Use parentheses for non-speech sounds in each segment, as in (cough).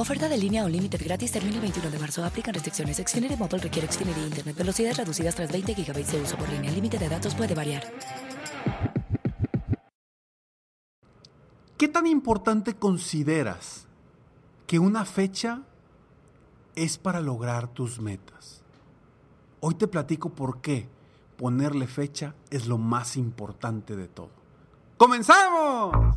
Oferta de línea o límite gratis termina el 21 de marzo. Aplican restricciones. Xfinity Mobile requiere Xfinity Internet. Velocidades reducidas tras 20 GB de uso por línea. El límite de datos puede variar. ¿Qué tan importante consideras que una fecha es para lograr tus metas? Hoy te platico por qué ponerle fecha es lo más importante de todo. ¡Comenzamos!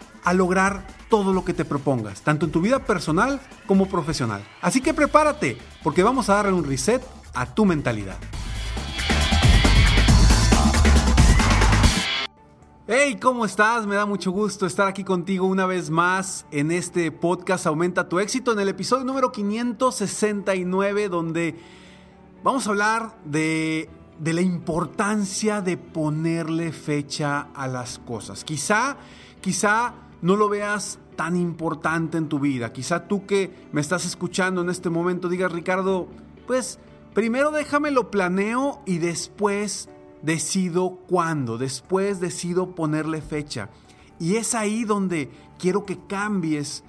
a lograr todo lo que te propongas, tanto en tu vida personal como profesional. Así que prepárate, porque vamos a darle un reset a tu mentalidad. Hey, ¿cómo estás? Me da mucho gusto estar aquí contigo una vez más en este podcast Aumenta tu éxito, en el episodio número 569, donde vamos a hablar de, de la importancia de ponerle fecha a las cosas. Quizá, quizá no lo veas tan importante en tu vida. Quizá tú que me estás escuchando en este momento digas, Ricardo, pues primero déjame lo planeo y después decido cuándo, después decido ponerle fecha. Y es ahí donde quiero que cambies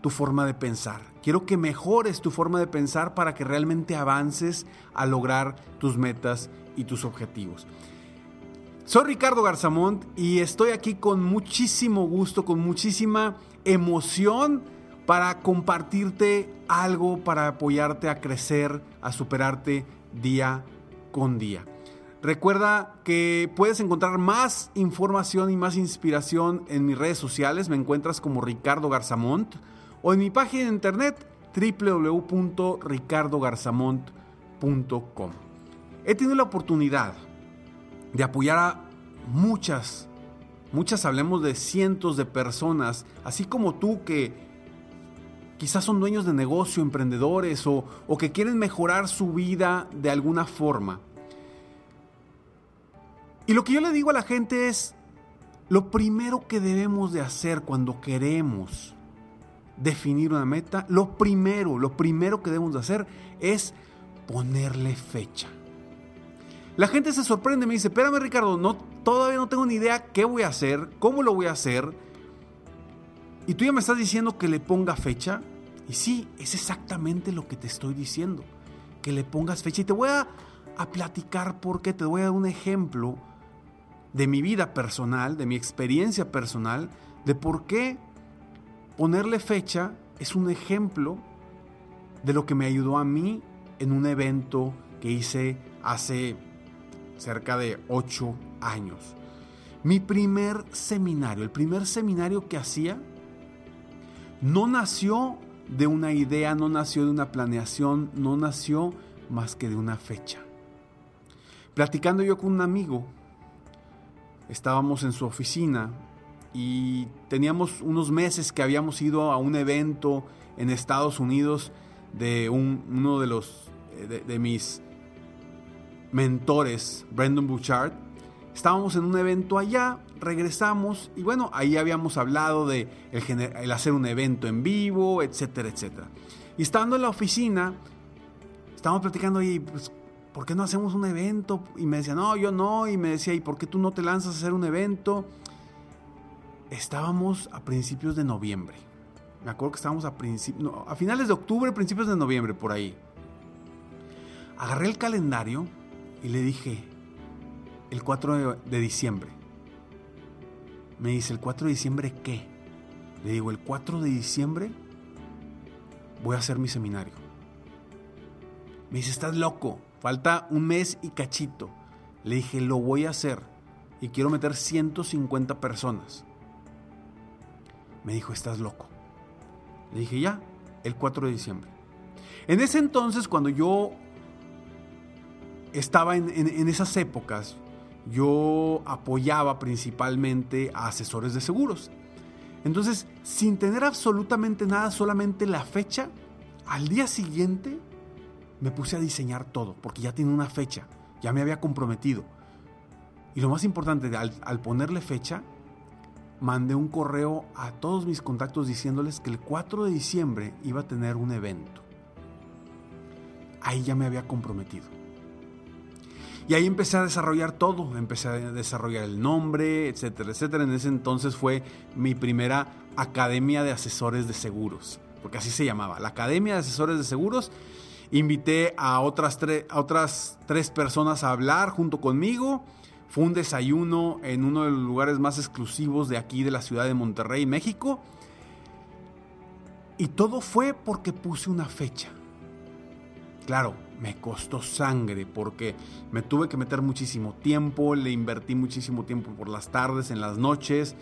tu forma de pensar. Quiero que mejores tu forma de pensar para que realmente avances a lograr tus metas y tus objetivos. Soy Ricardo Garzamont y estoy aquí con muchísimo gusto, con muchísima emoción para compartirte algo, para apoyarte a crecer, a superarte día con día. Recuerda que puedes encontrar más información y más inspiración en mis redes sociales. Me encuentras como Ricardo Garzamont o en mi página de internet www.ricardogarzamont.com. He tenido la oportunidad de apoyar a muchas, muchas hablemos de cientos de personas, así como tú que quizás son dueños de negocio, emprendedores o, o que quieren mejorar su vida de alguna forma. Y lo que yo le digo a la gente es, lo primero que debemos de hacer cuando queremos definir una meta, lo primero, lo primero que debemos de hacer es ponerle fecha. La gente se sorprende, me dice, espérame Ricardo, no, todavía no tengo ni idea qué voy a hacer, cómo lo voy a hacer. Y tú ya me estás diciendo que le ponga fecha. Y sí, es exactamente lo que te estoy diciendo, que le pongas fecha. Y te voy a, a platicar porque te voy a dar un ejemplo de mi vida personal, de mi experiencia personal, de por qué ponerle fecha es un ejemplo de lo que me ayudó a mí en un evento que hice hace cerca de ocho años. Mi primer seminario, el primer seminario que hacía, no nació de una idea, no nació de una planeación, no nació más que de una fecha. Platicando yo con un amigo, estábamos en su oficina y teníamos unos meses que habíamos ido a un evento en Estados Unidos de uno de los de, de mis mentores, Brendan Bouchard. Estábamos en un evento allá, regresamos y bueno, ahí habíamos hablado de el, hacer un evento en vivo, etcétera, etcétera. Y estando en la oficina, estábamos platicando y pues, ¿por qué no hacemos un evento? Y me decía, no, yo no. Y me decía, ¿y por qué tú no te lanzas a hacer un evento? Estábamos a principios de noviembre. Me acuerdo que estábamos a, a finales de octubre, principios de noviembre, por ahí. Agarré el calendario y le dije, el 4 de, diciembre. Me dice, ¿el 4 de diciembre qué? Le digo, el 4 de diciembre voy a hacer mi seminario. Me dice, estás loco, falta un mes y cachito. Le dije, lo voy a hacer y quiero meter 150 personas. Me dijo, estás loco. Le dije, ya, el 4 de diciembre. En ese entonces, cuando yo estaba en, esas épocas, yo apoyaba principalmente a asesores de seguros. Entonces, sin tener absolutamente nada, solamente la fecha, al día siguiente me puse a diseñar todo, porque ya tiene una fecha, ya me había comprometido. Y lo más importante, al, ponerle fecha, mandé un correo a todos mis contactos diciéndoles que el 4 de diciembre iba a tener un evento. Ahí ya me había comprometido. Y ahí empecé a desarrollar todo, empecé a desarrollar el nombre, etcétera, etcétera. En ese entonces fue mi primera academia de asesores de seguros, porque así se llamaba, la Academia de Asesores de Seguros. Invité a otras, a otras tres personas a hablar junto conmigo. Fue un desayuno en uno de los lugares más exclusivos de aquí, de la ciudad de Monterrey, México. Y todo fue porque puse una fecha. Claro, me costó sangre porque me tuve que meter muchísimo tiempo, le invertí muchísimo tiempo por las tardes, en las noches,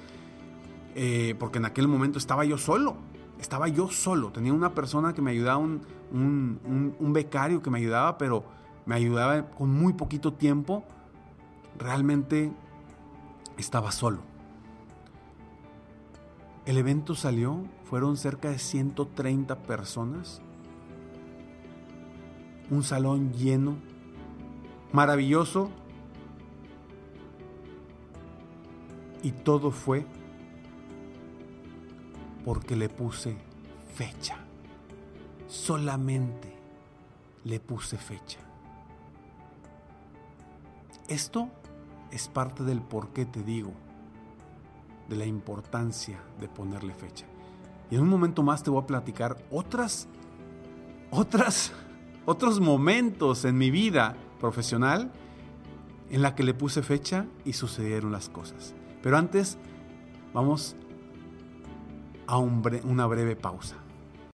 eh, porque en aquel momento estaba yo solo, estaba yo solo, tenía una persona que me ayudaba, un, un becario que me ayudaba, pero me ayudaba con muy poquito tiempo, realmente estaba solo. El evento salió, fueron cerca de 130 personas un salón lleno, maravilloso, y todo fue porque le puse fecha. Solamente le puse fecha. Esto es parte del por qué te digo, de la importancia de ponerle fecha. Y en un momento más te voy a platicar otras, otras otros momentos en mi vida profesional en la que le puse fecha y sucedieron las cosas. Pero antes, vamos a una breve pausa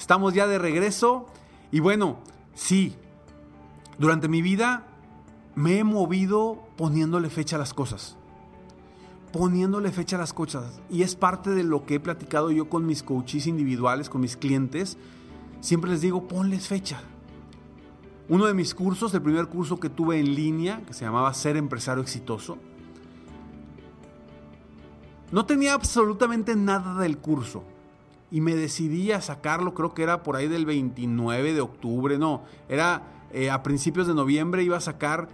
Estamos ya de regreso y bueno, sí, durante mi vida me he movido poniéndole fecha a las cosas. Poniéndole fecha a las cosas. Y es parte de lo que he platicado yo con mis coaches individuales, con mis clientes. Siempre les digo, ponles fecha. Uno de mis cursos, el primer curso que tuve en línea, que se llamaba Ser Empresario Exitoso, no tenía absolutamente nada del curso y me decidí a sacarlo, creo que era por ahí del 29 de octubre, no, era eh, a principios de noviembre iba a sacar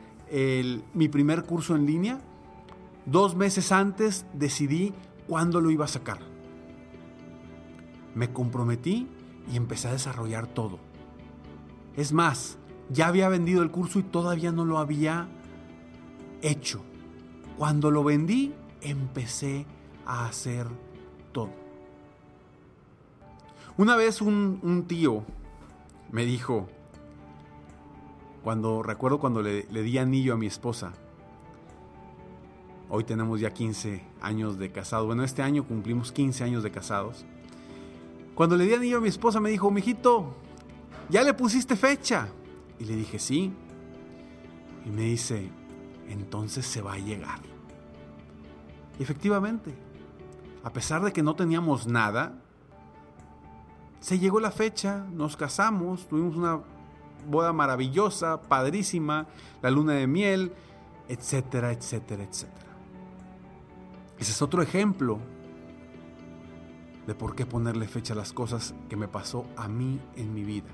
mi primer curso en línea. Dos meses antes decidí cuándo lo iba a sacar. Me comprometí y empecé a desarrollar todo. Es más, ya había vendido el curso y todavía no lo había hecho. Cuando lo vendí, empecé a hacer todo. Una vez un, tío me dijo, cuando recuerdo cuando le, di anillo a mi esposa, hoy tenemos ya 15 años de casados, bueno, este año cumplimos 15 años de casados. Cuando le di anillo a mi esposa me dijo, mijito, ¿ya le pusiste fecha? Y le dije, sí. Y me dice, entonces se va a llegar. Y efectivamente, a pesar de que no teníamos nada, se llegó la fecha, nos casamos, tuvimos una boda maravillosa, padrísima, la luna de miel, etcétera, etcétera, etcétera. Ese es otro ejemplo de por qué ponerle fecha a las cosas que me pasó a mí en mi vida.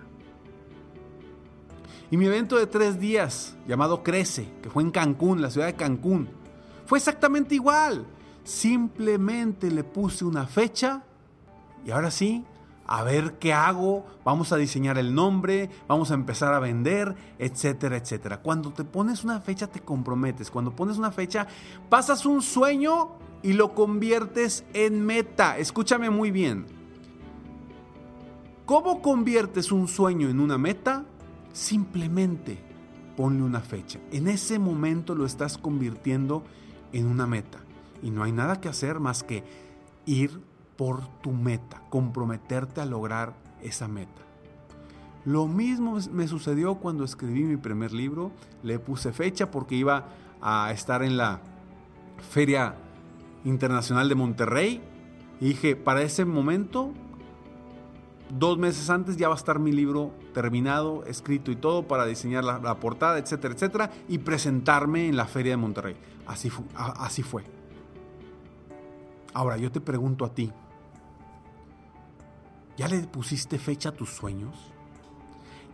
Y mi evento de tres días, llamado Crece, que fue en Cancún, la ciudad de Cancún, fue exactamente igual. Simplemente le puse una fecha y ahora sí, a ver qué hago, vamos a diseñar el nombre, vamos a empezar a vender, etcétera, etcétera. Cuando te pones una fecha te comprometes, cuando pones una fecha pasas un sueño y lo conviertes en meta. Escúchame muy bien. ¿Cómo conviertes un sueño en una meta? Simplemente ponle una fecha. En ese momento lo estás convirtiendo en una meta. Y no hay nada que hacer más que ir por tu meta, comprometerte a lograr esa meta. Lo mismo me sucedió cuando escribí mi primer libro, le puse fecha porque iba a estar en la Feria Internacional de Monterrey y dije, para ese momento, dos meses antes ya va a estar mi libro terminado, escrito y todo para diseñar la, portada, etcétera, etcétera, y presentarme en la Feria de Monterrey. Así, así fue. Ahora, yo te pregunto a ti, ¿ya le pusiste fecha a tus sueños?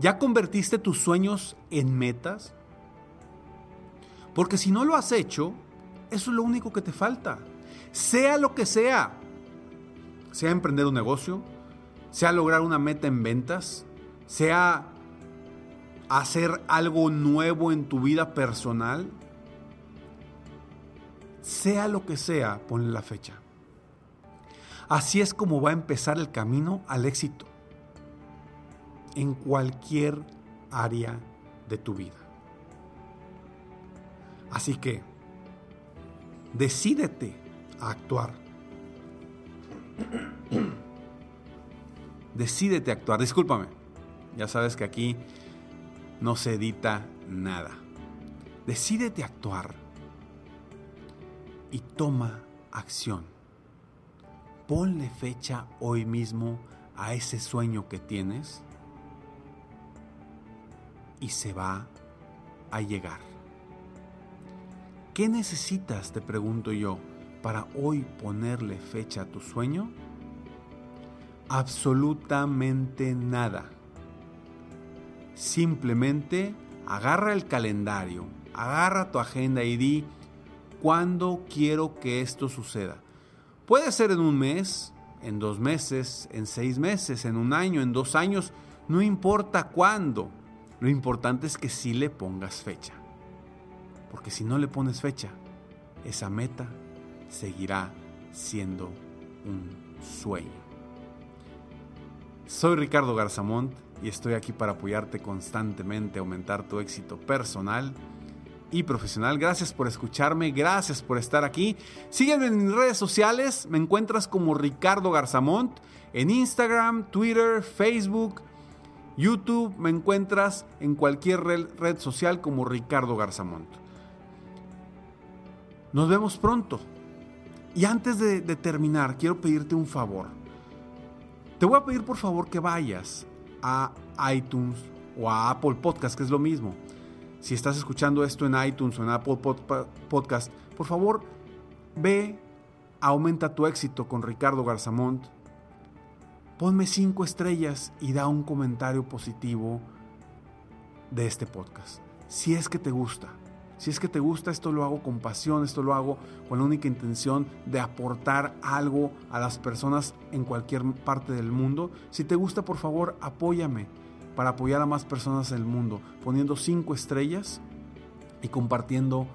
¿Ya convertiste tus sueños en metas? Porque si no lo has hecho, eso es lo único que te falta. Sea lo que sea, sea emprender un negocio, sea lograr una meta en ventas, sea hacer algo nuevo en tu vida personal, sea lo que sea, ponle la fecha. Así es como va a empezar el camino al éxito en cualquier área de tu vida. Así que, decídete a actuar. (clears throat) Decídete a actuar. Discúlpame. Ya sabes que aquí no se edita nada. Decídete a actuar y toma acción ponle fecha hoy mismo a ese sueño que tienes y se va a llegar. ¿Qué necesitas, te pregunto yo, para hoy ponerle fecha a tu sueño? Absolutamente nada. Simplemente agarra el calendario, agarra tu agenda y di cuándo quiero que esto suceda. Puede ser en un mes, en dos meses, en seis meses, en un año, en dos años, no importa cuándo. Lo importante es que sí le pongas fecha. Porque si no le pones fecha, esa meta seguirá siendo un sueño. Soy Ricardo Garzamont y estoy aquí para apoyarte constantemente aumentar tu éxito personal y profesional. Gracias por escucharme, gracias por estar aquí. Sígueme en redes sociales, me encuentras como Ricardo Garzamont en Instagram, Twitter, Facebook, YouTube, me encuentras en cualquier red, social como Ricardo Garzamont. Nos vemos pronto. Y antes de, de terminar, quiero pedirte un favor. Te voy a pedir por favor que vayas a iTunes o a Apple Podcast, que es lo mismo si estás escuchando esto en iTunes o en Apple Podcast, por favor, ve, aumenta tu éxito con Ricardo Garzamont. Ponme cinco estrellas y da un comentario positivo de este podcast. Si es que te gusta. Si es que te gusta, esto lo hago con pasión, esto lo hago con la única intención de aportar algo a las personas en cualquier parte del mundo. Si te gusta, por favor, apóyame para apoyar a más personas en el mundo, poniendo cinco estrellas y compartiendo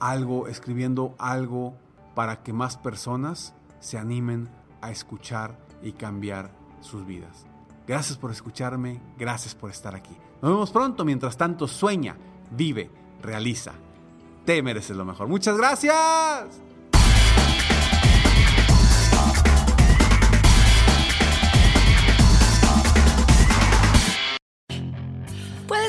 algo, escribiendo algo para que más personas se animen a escuchar y cambiar sus vidas. Gracias por escucharme, gracias por estar aquí. Nos vemos pronto, mientras tanto sueña, vive, realiza. Te mereces lo mejor. Muchas gracias.